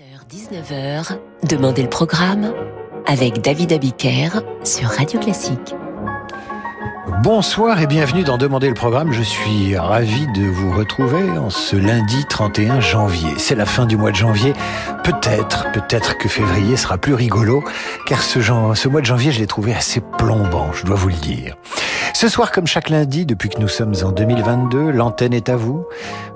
18h-19h, Demandez le programme avec David Abiker sur Radio Classique. Bonsoir et bienvenue dans Demander le programme. Je suis ravi de vous retrouver en ce lundi 31 janvier. C'est la fin du mois de janvier. Peut-être, peut-être que février sera plus rigolo, car ce mois de janvier, je l'ai trouvé assez plombant, je dois vous le dire. Ce soir, comme chaque lundi, depuis que nous sommes en 2022, l'antenne est à vous.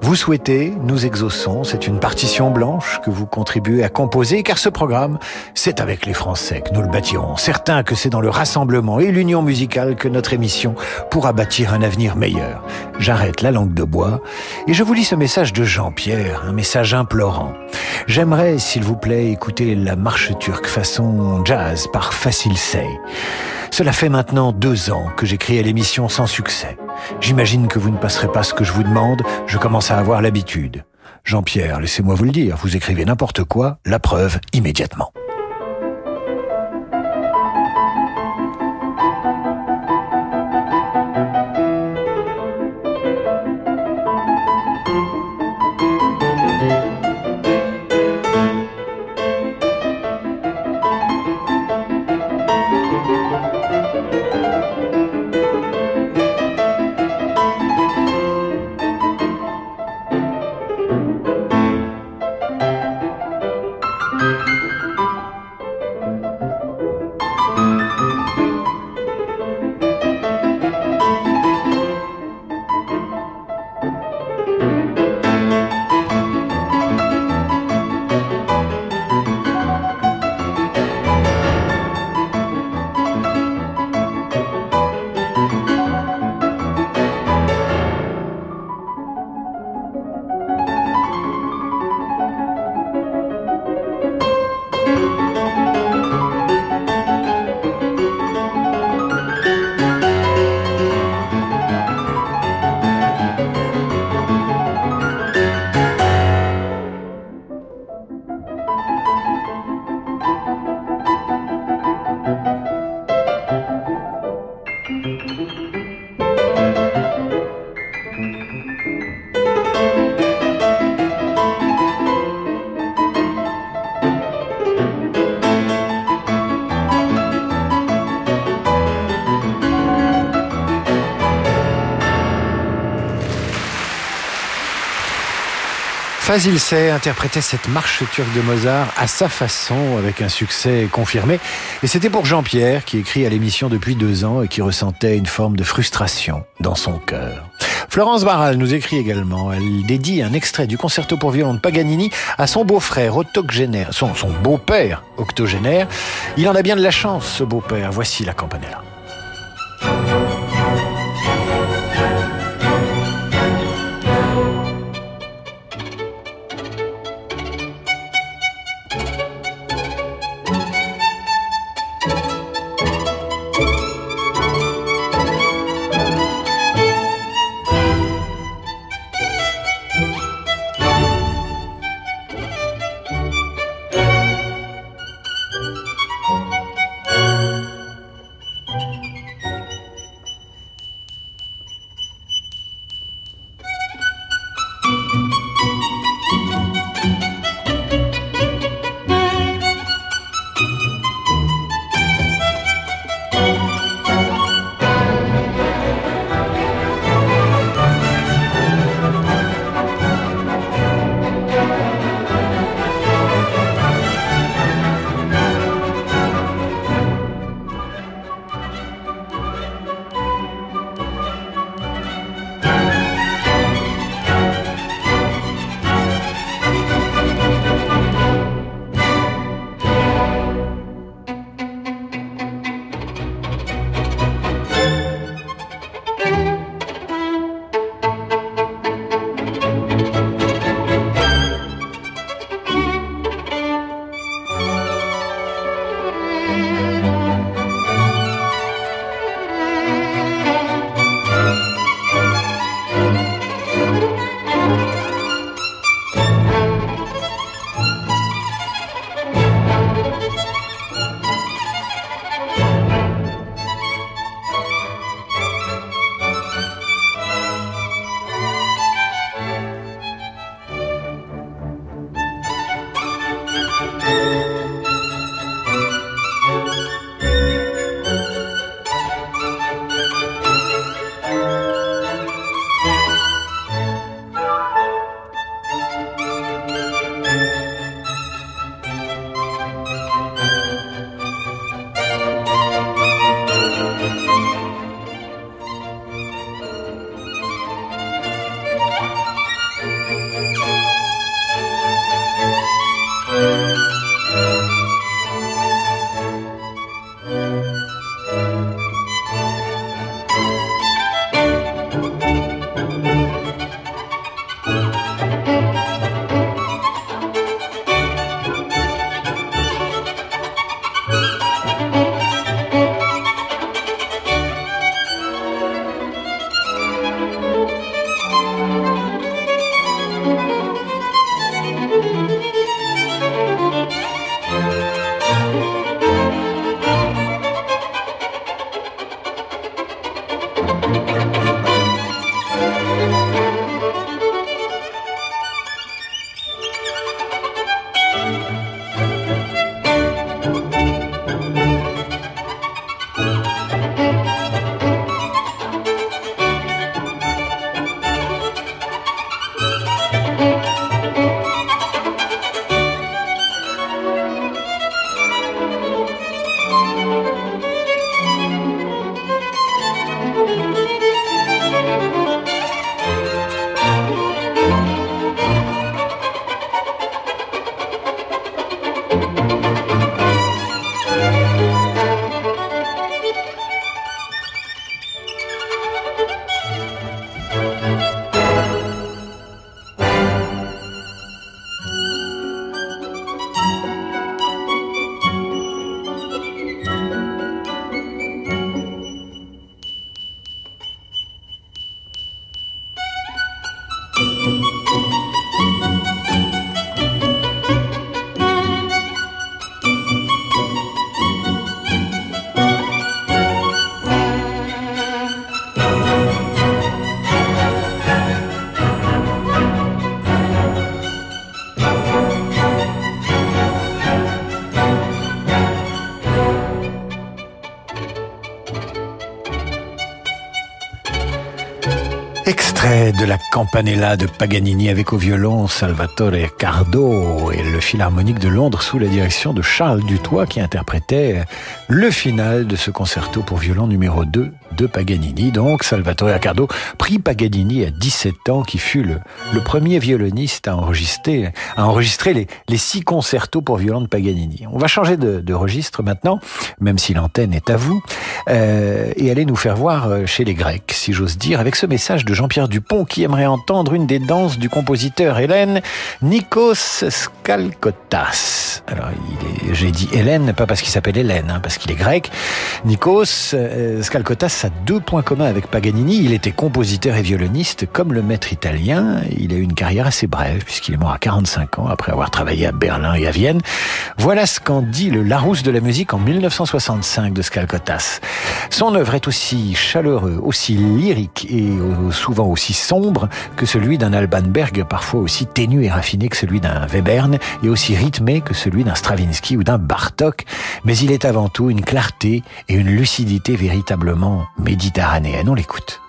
Vous souhaitez, nous exauçons. C'est une partition blanche que vous contribuez à composer, car ce programme, c'est avec les Français que nous le bâtirons. Certain que c'est dans le rassemblement et l'union musicale que notre émission pourra bâtir un avenir meilleur. J'arrête la langue de bois et je vous lis ce message de Jean-Pierre, un message implorant. J'aimerais, s'il vous plaît, écouter la marche turque façon jazz par Facile Say. Cela fait maintenant deux ans que j'écris à l'émission sans succès. J'imagine que vous ne passerez pas ce que je vous demande, je commence à avoir l'habitude. Jean-Pierre, laissez-moi vous le dire, vous écrivez n'importe quoi, la preuve immédiatement. Fazil Say interprétait cette marche turque de Mozart à sa façon, avec un succès confirmé. Et c'était pour Jean-Pierre, qui écrit à l'émission depuis deux ans et qui ressentait une forme de frustration dans son cœur. Florence Barral nous écrit également. Elle dédie un extrait du concerto pour violon de Paganini à son beau-frère octogénaire, son, son beau-père octogénaire. Il en a bien de la chance, ce beau-père. Voici la campanella. Campanella de Paganini avec au violon Salvatore Cardo et le Philharmonique de Londres sous la direction de Charles Dutoit qui interprétait le final de ce concerto pour violon numéro 2 de Paganini. Donc Salvatore Accardo, prix Paganini à 17 ans, qui fut le, premier violoniste à enregistrer, les, six concertos pour violon de Paganini. On va changer de, de registre maintenant, même si l'antenne est à vous, euh, et aller nous faire voir euh, chez les Grecs, si j'ose dire, avec ce message de Jean-Pierre Dupont qui aimerait entendre une des danses du compositeur Hélène, Nikos Skalkotas. Alors, j'ai dit Hélène, pas parce qu'il s'appelle Hélène, hein, parce qu'il est grec. Nikos euh, Skalkotas a deux points communs avec Paganini. Il était compositeur et violoniste comme le maître italien. Il a eu une carrière assez brève puisqu'il est mort à 45 ans après avoir travaillé à Berlin et à Vienne. Voilà ce qu'en dit le Larousse de la musique en 1965 de Skalkotas. Son œuvre est aussi chaleureux, aussi lyrique et souvent aussi sombre que celui d'un Alban Berg, parfois aussi ténu et raffiné que celui d'un Webern et aussi rythmé que celui d'un Stravinsky ou d'un Bartok. Mais il est avant tout une clarté et une lucidité véritablement méditerranéenne. On l'écoute.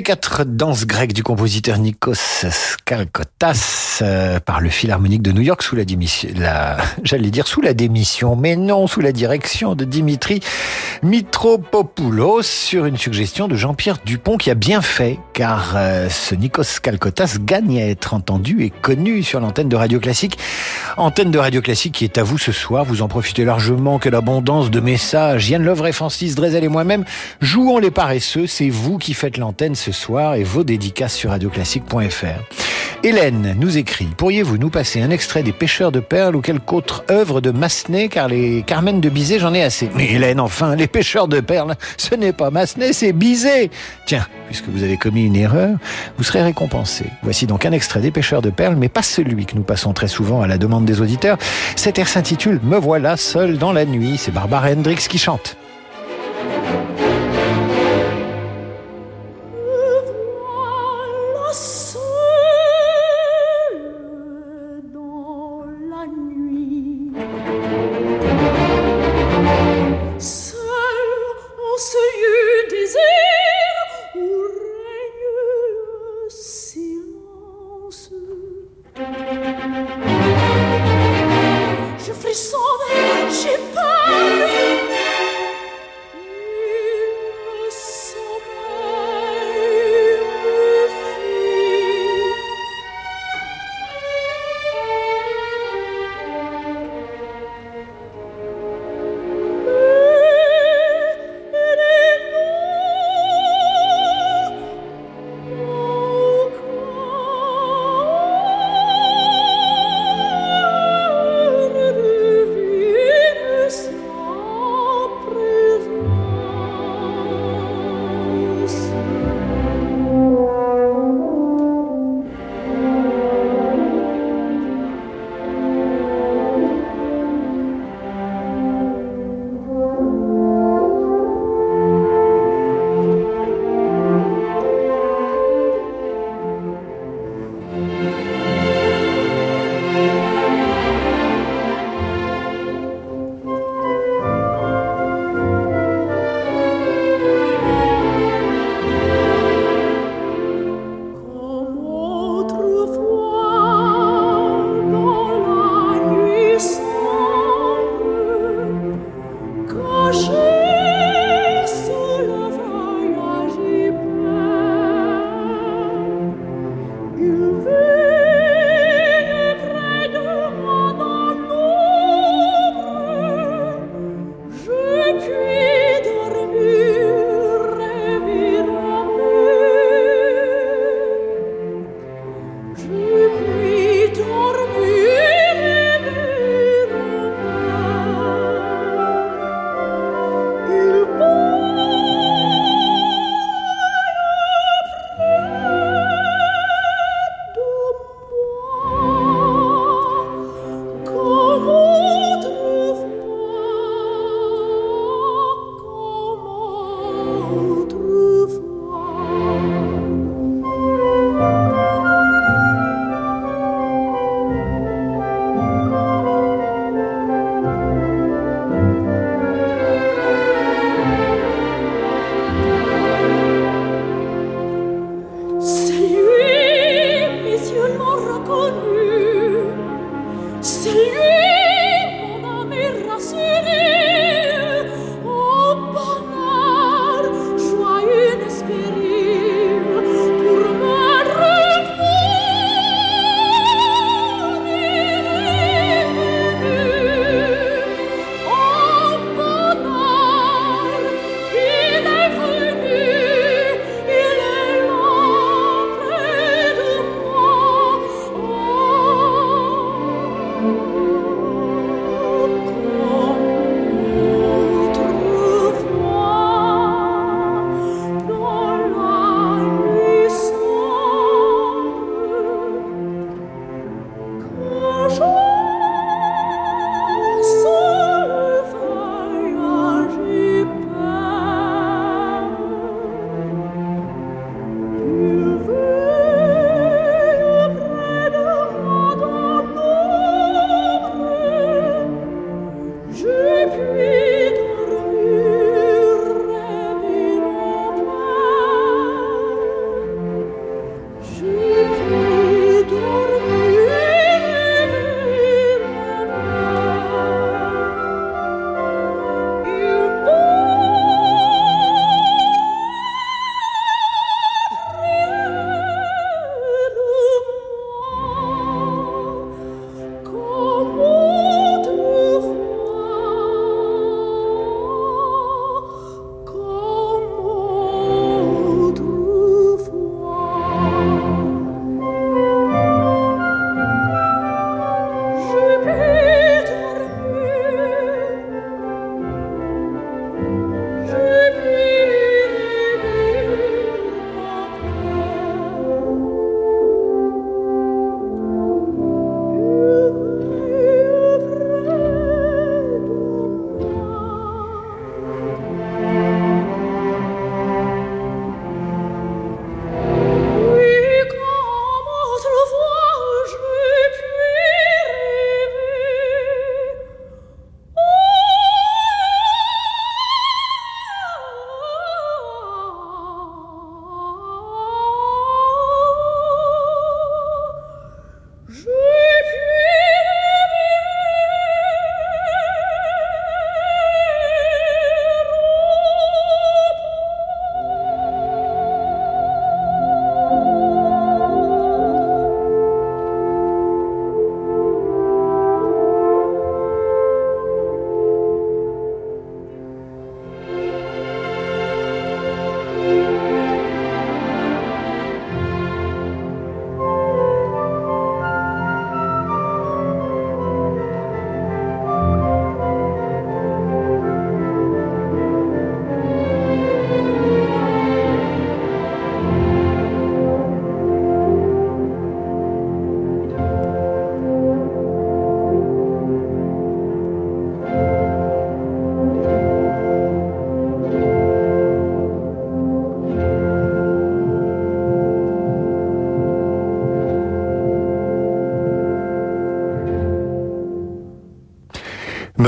Une des quatre danses grecques du compositeur Nikos Skalkotas euh, par le Philharmonique de New York sous la démission, la, j'allais dire sous la démission, mais non, sous la direction de Dimitri Mitropopoulos sur une suggestion de Jean-Pierre Dupont qui a bien fait car euh, ce Nikos Skalkotas gagne à être entendu et connu sur l'antenne de Radio Classique. Antenne de Radio Classique qui est à vous ce soir. Vous en profitez largement que l'abondance de messages. Yann Lovray, Francis Drezel et moi-même jouons les paresseux. C'est vous qui faites l'antenne ce soir et vos dédicaces sur radioclassique.fr. Hélène nous écrit Pourriez-vous nous passer un extrait des Pêcheurs de perles ou quelque autre œuvre de Massenet car les Carmen de Bizet j'en ai assez. Mais Hélène, enfin, les Pêcheurs de perles, ce n'est pas Massenet, c'est Bizet. Tiens, puisque vous avez commis une erreur, vous serez récompensé. Voici donc un extrait des Pêcheurs de perles, mais pas celui que nous passons très souvent à la demande des auditeurs. Cet air s'intitule Me voilà seul dans la nuit. C'est Barbara Hendricks qui chante.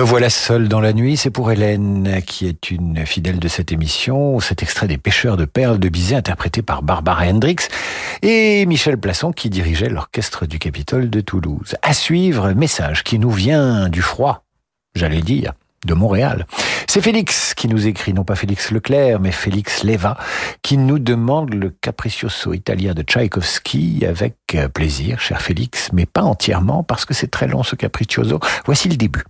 Me voilà seul dans la nuit, c'est pour Hélène, qui est une fidèle de cette émission, cet extrait des pêcheurs de perles de Bizet interprété par Barbara Hendricks et Michel Plasson qui dirigeait l'orchestre du Capitole de Toulouse. À suivre, message qui nous vient du froid, j'allais dire, de Montréal. C'est Félix qui nous écrit, non pas Félix Leclerc, mais Félix Leva, qui nous demande le capriccioso italien de Tchaïkovski avec plaisir, cher Félix, mais pas entièrement parce que c'est très long ce capriccioso. Voici le début.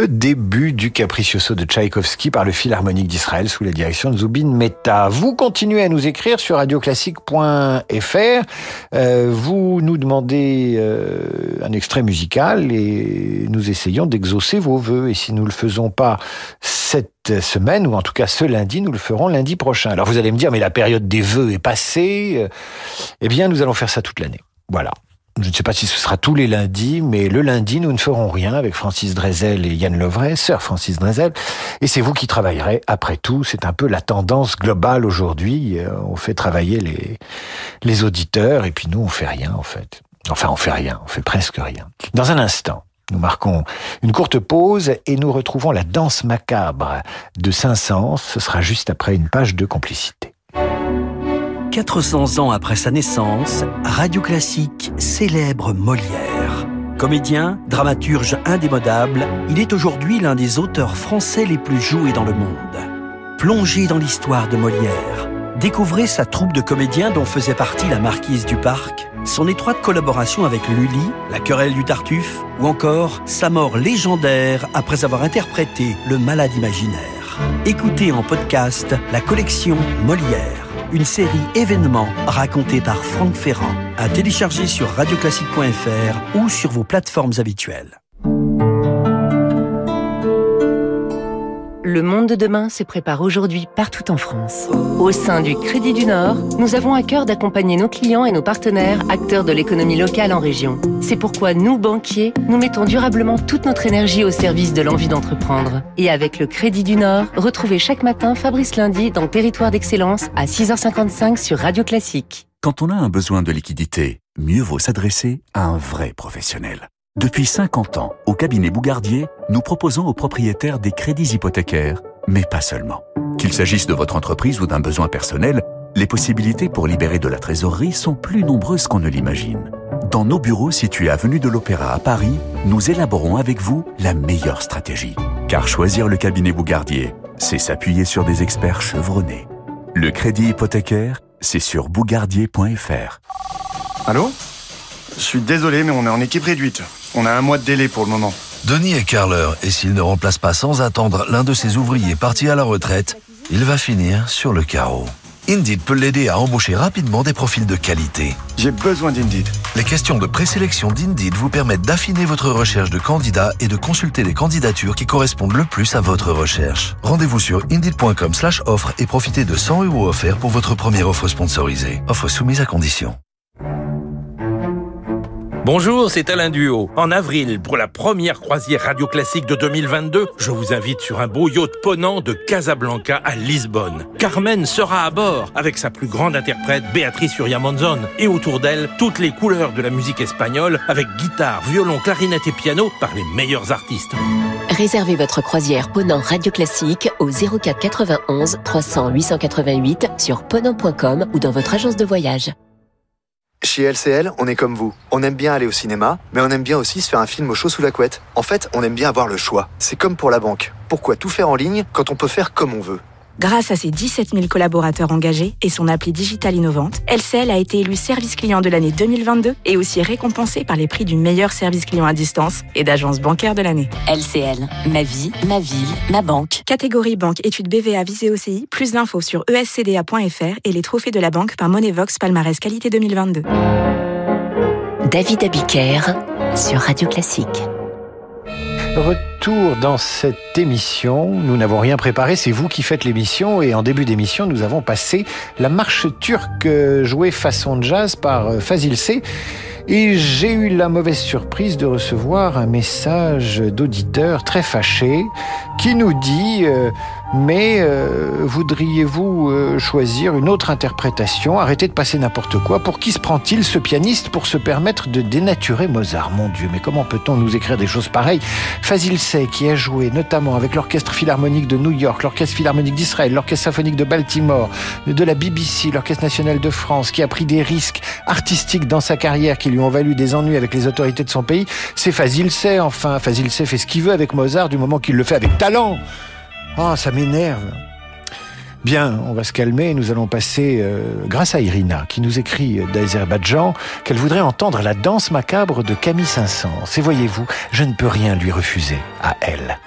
Le début du Capriccioso de Tchaïkovski par le Philharmonique d'Israël sous la direction de Zubin Mehta. Vous continuez à nous écrire sur radioclassique.fr. Euh, vous nous demandez euh, un extrait musical et nous essayons d'exaucer vos voeux. Et si nous le faisons pas cette semaine, ou en tout cas ce lundi, nous le ferons lundi prochain. Alors vous allez me dire, mais la période des vœux est passée. Eh bien, nous allons faire ça toute l'année. Voilà. Je ne sais pas si ce sera tous les lundis, mais le lundi, nous ne ferons rien avec Francis Drezel et Yann Levray, sœur Francis Drezel. Et c'est vous qui travaillerez. Après tout, c'est un peu la tendance globale aujourd'hui. Euh, on fait travailler les, les auditeurs et puis nous, on fait rien, en fait. Enfin, on fait rien, on fait presque rien. Dans un instant, nous marquons une courte pause et nous retrouvons la danse macabre de Saint-Saëns. Ce sera juste après une page de complicité. 400 ans après sa naissance, Radio Classique célèbre Molière. Comédien, dramaturge indémodable, il est aujourd'hui l'un des auteurs français les plus joués dans le monde. Plongez dans l'histoire de Molière. Découvrez sa troupe de comédiens dont faisait partie la marquise du Parc, son étroite collaboration avec Lully, la querelle du Tartuffe, ou encore sa mort légendaire après avoir interprété le malade imaginaire. Écoutez en podcast la collection Molière une série événement racontée par Franck Ferrand, à télécharger sur radioclassique.fr ou sur vos plateformes habituelles. Le monde de demain se prépare aujourd'hui partout en France. Au sein du Crédit du Nord, nous avons à cœur d'accompagner nos clients et nos partenaires, acteurs de l'économie locale en région. C'est pourquoi nous, banquiers, nous mettons durablement toute notre énergie au service de l'envie d'entreprendre. Et avec le Crédit du Nord, retrouvez chaque matin Fabrice Lundi dans Territoire d'Excellence à 6h55 sur Radio Classique. Quand on a un besoin de liquidité, mieux vaut s'adresser à un vrai professionnel. Depuis 50 ans, au cabinet Bougardier, nous proposons aux propriétaires des crédits hypothécaires, mais pas seulement. Qu'il s'agisse de votre entreprise ou d'un besoin personnel, les possibilités pour libérer de la trésorerie sont plus nombreuses qu'on ne l'imagine. Dans nos bureaux situés avenue de l'Opéra à Paris, nous élaborons avec vous la meilleure stratégie. Car choisir le cabinet Bougardier, c'est s'appuyer sur des experts chevronnés. Le crédit hypothécaire, c'est sur bougardier.fr. Allô? Je suis désolé, mais on est en équipe réduite. On a un mois de délai pour le moment. Denis est carleur et s'il ne remplace pas sans attendre l'un de ses ouvriers partis à la retraite, il va finir sur le carreau. Indeed peut l'aider à embaucher rapidement des profils de qualité. J'ai besoin d'Indeed. Les questions de présélection d'Indeed vous permettent d'affiner votre recherche de candidats et de consulter les candidatures qui correspondent le plus à votre recherche. Rendez-vous sur indeed.com slash offre et profitez de 100 euros offerts pour votre première offre sponsorisée. Offre soumise à condition. Bonjour, c'est Alain Duo. En avril, pour la première croisière radio classique de 2022, je vous invite sur un beau yacht ponant de Casablanca à Lisbonne. Carmen sera à bord avec sa plus grande interprète Béatrice Uria Monzon et autour d'elle toutes les couleurs de la musique espagnole avec guitare, violon, clarinette et piano par les meilleurs artistes. Réservez votre croisière Ponant Radio Classique au 04 91 300 888 sur ponant.com ou dans votre agence de voyage. Chez LCL, on est comme vous. On aime bien aller au cinéma, mais on aime bien aussi se faire un film au chaud sous la couette. En fait, on aime bien avoir le choix. C'est comme pour la banque. Pourquoi tout faire en ligne quand on peut faire comme on veut? Grâce à ses 17 000 collaborateurs engagés et son appli digitale innovante, LCL a été élu service client de l'année 2022 et aussi récompensé par les prix du meilleur service client à distance et d'agence bancaire de l'année. LCL, ma vie, ma ville, ma banque. Catégorie banque études BVA visée OCI, plus d'infos sur escda.fr et les trophées de la banque par Monevox Palmarès Qualité 2022. David Abiker sur Radio Classique. Retour dans cette émission. Nous n'avons rien préparé, c'est vous qui faites l'émission. Et en début d'émission, nous avons passé la marche turque jouée façon jazz par Fazil C. Et j'ai eu la mauvaise surprise de recevoir un message d'auditeur très fâché qui nous dit euh, mais euh, voudriez-vous euh, choisir une autre interprétation? Arrêtez de passer n'importe quoi. Pour qui se prend-il ce pianiste pour se permettre de dénaturer Mozart? Mon Dieu, mais comment peut-on nous écrire des choses pareilles? Fazil Qui a joué notamment avec l'Orchestre Philharmonique de New York, l'Orchestre Philharmonique d'Israël, l'Orchestre Symphonique de Baltimore, de la BBC, l'Orchestre National de France, qui a pris des risques artistiques dans sa carrière qui lui ont valu des ennuis avec les autorités de son pays, c'est Fazil Say, enfin. Fazil Say fait ce qu'il veut avec Mozart du moment qu'il le fait avec talent. Ah, ça m'énerve. Bien, on va se calmer. Nous allons passer, euh, grâce à Irina, qui nous écrit d'Azerbaïdjan qu'elle voudrait entendre la danse macabre de Camille Saint-Saëns. Et voyez-vous, je ne peux rien lui refuser à elle.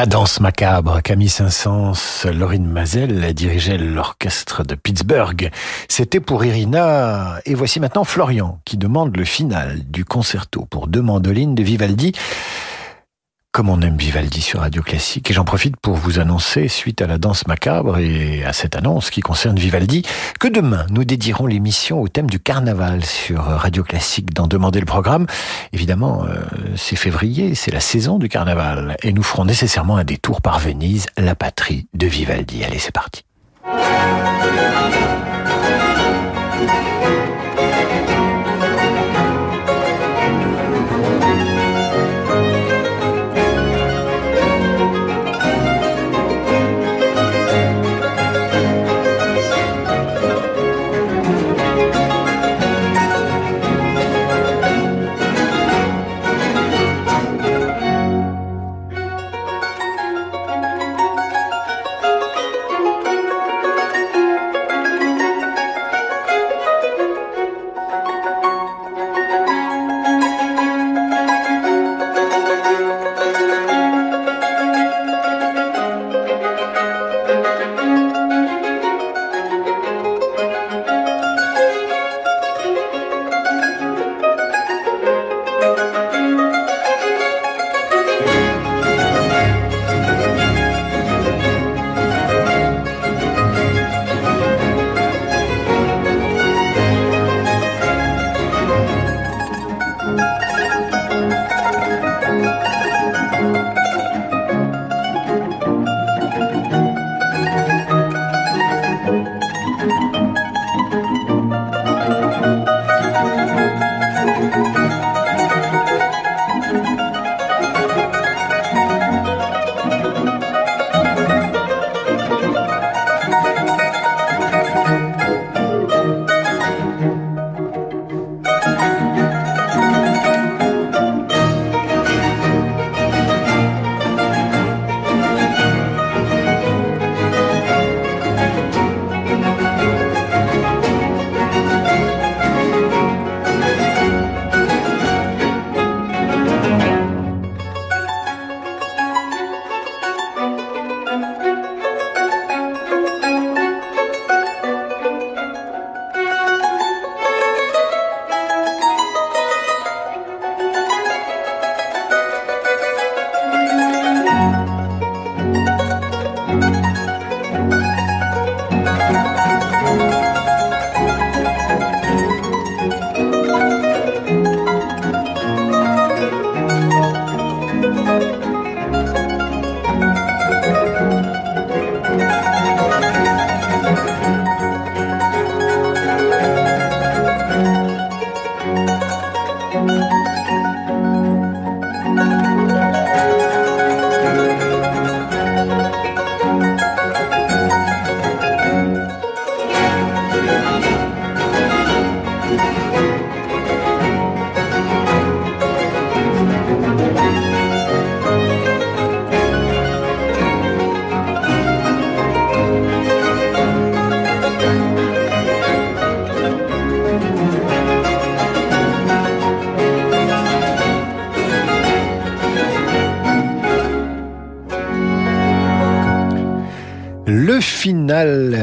La danse macabre, Camille Saint-Saëns, Laurine Mazel dirigeait l'orchestre de Pittsburgh. C'était pour Irina. Et voici maintenant Florian qui demande le final du concerto pour deux mandolines de Vivaldi comme on aime Vivaldi sur Radio Classique. Et j'en profite pour vous annoncer, suite à la danse macabre et à cette annonce qui concerne Vivaldi, que demain, nous dédierons l'émission au thème du carnaval sur Radio Classique dans Demander le programme. Évidemment, euh, c'est février, c'est la saison du carnaval. Et nous ferons nécessairement un détour par Venise, la patrie de Vivaldi. Allez, c'est parti.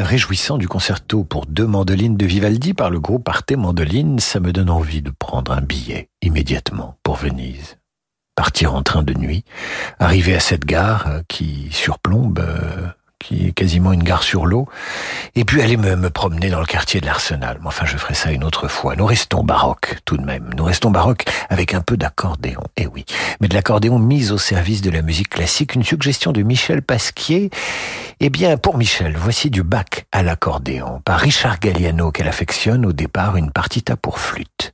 Réjouissant du concerto pour deux mandolines de Vivaldi par le groupe Arte Mandoline, ça me donne envie de prendre un billet immédiatement pour Venise. Partir en train de nuit, arriver à cette gare euh, qui surplombe euh, qui est quasiment une gare sur l'eau, et puis aller me, me promener dans le quartier de l'Arsenal. Mais enfin, je ferai ça une autre fois. Nous restons baroques, tout de même. Nous restons baroques avec un peu d'accordéon. Eh oui, mais de l'accordéon mis au service de la musique classique. Une suggestion de Michel Pasquier. Eh bien, pour Michel, voici du bac à l'accordéon, par Richard Galliano, qu'elle affectionne au départ une partita pour flûte.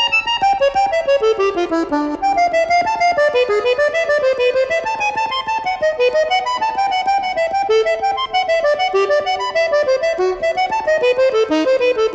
La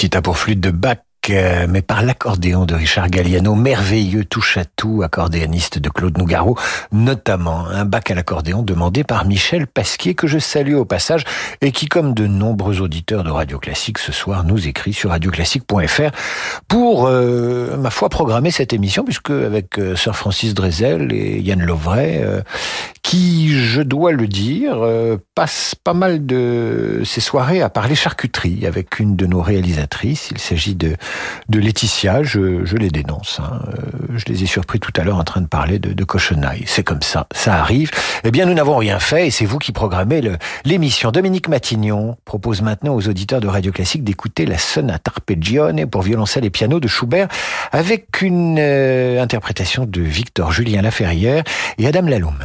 partita pour flûte de Bach euh, mais par l'accordéon de Richard Galliano, merveilleux touche-à-tout accordéoniste de Claude Nougaro, notamment un bac à l'accordéon demandé par Michel Pasquier, que je salue au passage, et qui, comme de nombreux auditeurs de Radio Classique ce soir, nous écrit sur radioclassique.fr pour, euh, ma foi, programmer cette émission, puisque avec euh, Sir Francis Drezel et Yann Lovray, qui, je dois le dire, passe pas mal de ses soirées à parler charcuterie avec une de nos réalisatrices. Il s'agit de Laetitia, je, les dénonce. Hein. Euh, je les ai surpris tout à l'heure en train de parler de, de. C'est comme ça, ça arrive. Eh bien, nous n'avons rien fait et c'est vous qui programmez l'émission. Dominique Matignon propose maintenant aux auditeurs de Radio Classique d'écouter la sonate arpeggione pour violoncelle et piano de Schubert avec une euh, interprétation de Victor Julien Laferrière et Adam Laloum.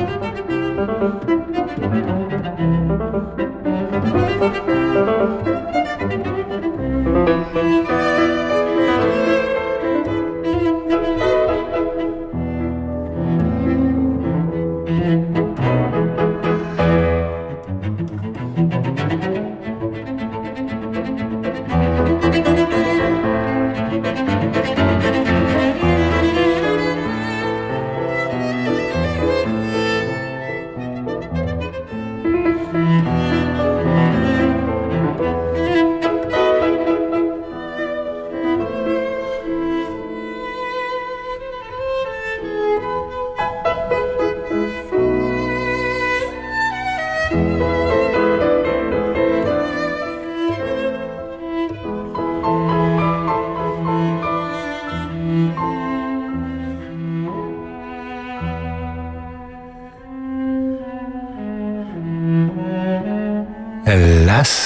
La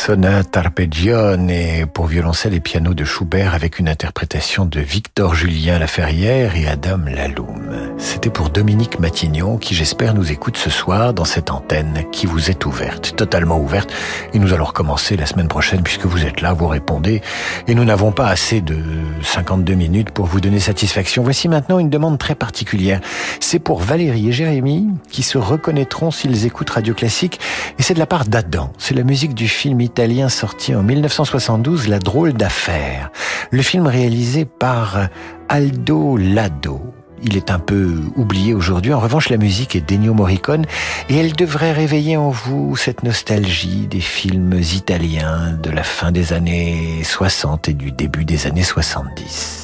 sonate arpeggione pour violoncelle et piano de Schubert avec une interprétation de Victor Julien Laferrière et Adam Laloum. C'était pour Dominique Matignon qui j'espère nous écoute ce soir dans cette antenne qui vous est ouverte, totalement ouverte. Et nous allons recommencer la semaine prochaine puisque vous êtes là, vous répondez. Et nous n'avons pas assez de 52 minutes pour vous donner satisfaction. Voici maintenant une demande très particulière. C'est pour Valérie et Jérémy qui se reconnaîtront s'ils écoutent Radio Classique. Et c'est de la part d'Adam. C'est la musique du film italien sorti en 1972, La drôle d'affaire. Le film réalisé par Aldo Lado. Il est un peu oublié aujourd'hui. En revanche, la musique est d'Ennio Morricone et elle devrait réveiller en vous cette nostalgie des films italiens de la fin des années 60 et du début des années 70.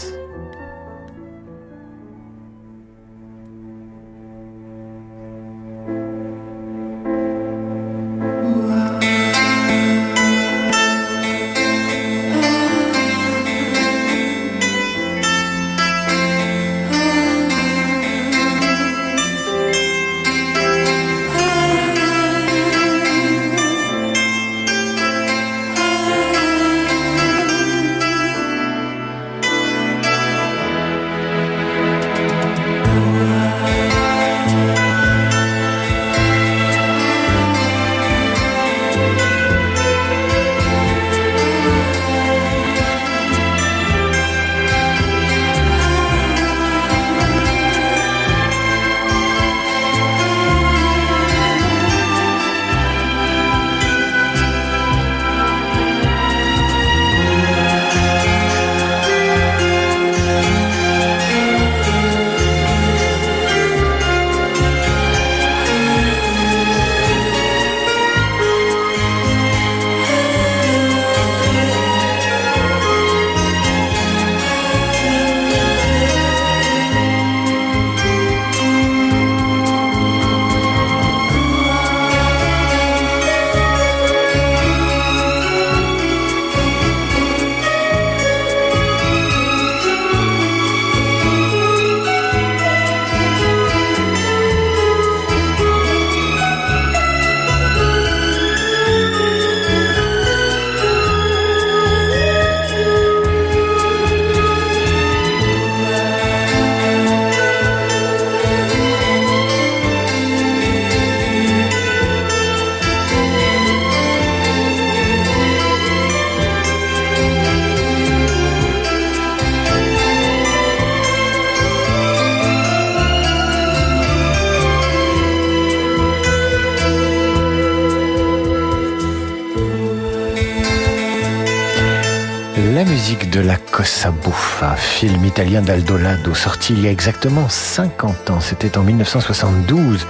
Buffa, film italien d'Aldolado, sorti il y a exactement 50 ans. C'était en 1972.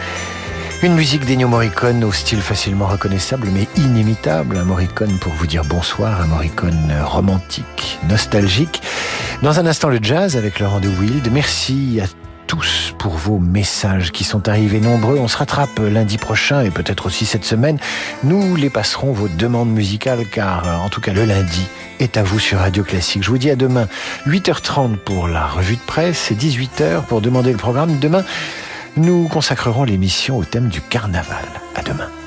Une musique d'Ennio Morricone au style facilement reconnaissable mais inimitable. Un Morricone pour vous dire bonsoir, un Morricone romantique, nostalgique. Dans un instant, le jazz avec Laurent de Wild. Merci à tous pour vos messages qui sont arrivés nombreux. On se rattrape lundi prochain et peut-être aussi cette semaine. Nous les passerons vos demandes musicales car en tout cas le lundi est à vous sur Radio Classique. Je vous dis à demain 8h30 pour la revue de presse et 18h pour demander le programme. Demain, nous consacrerons l'émission au thème du carnaval. À demain.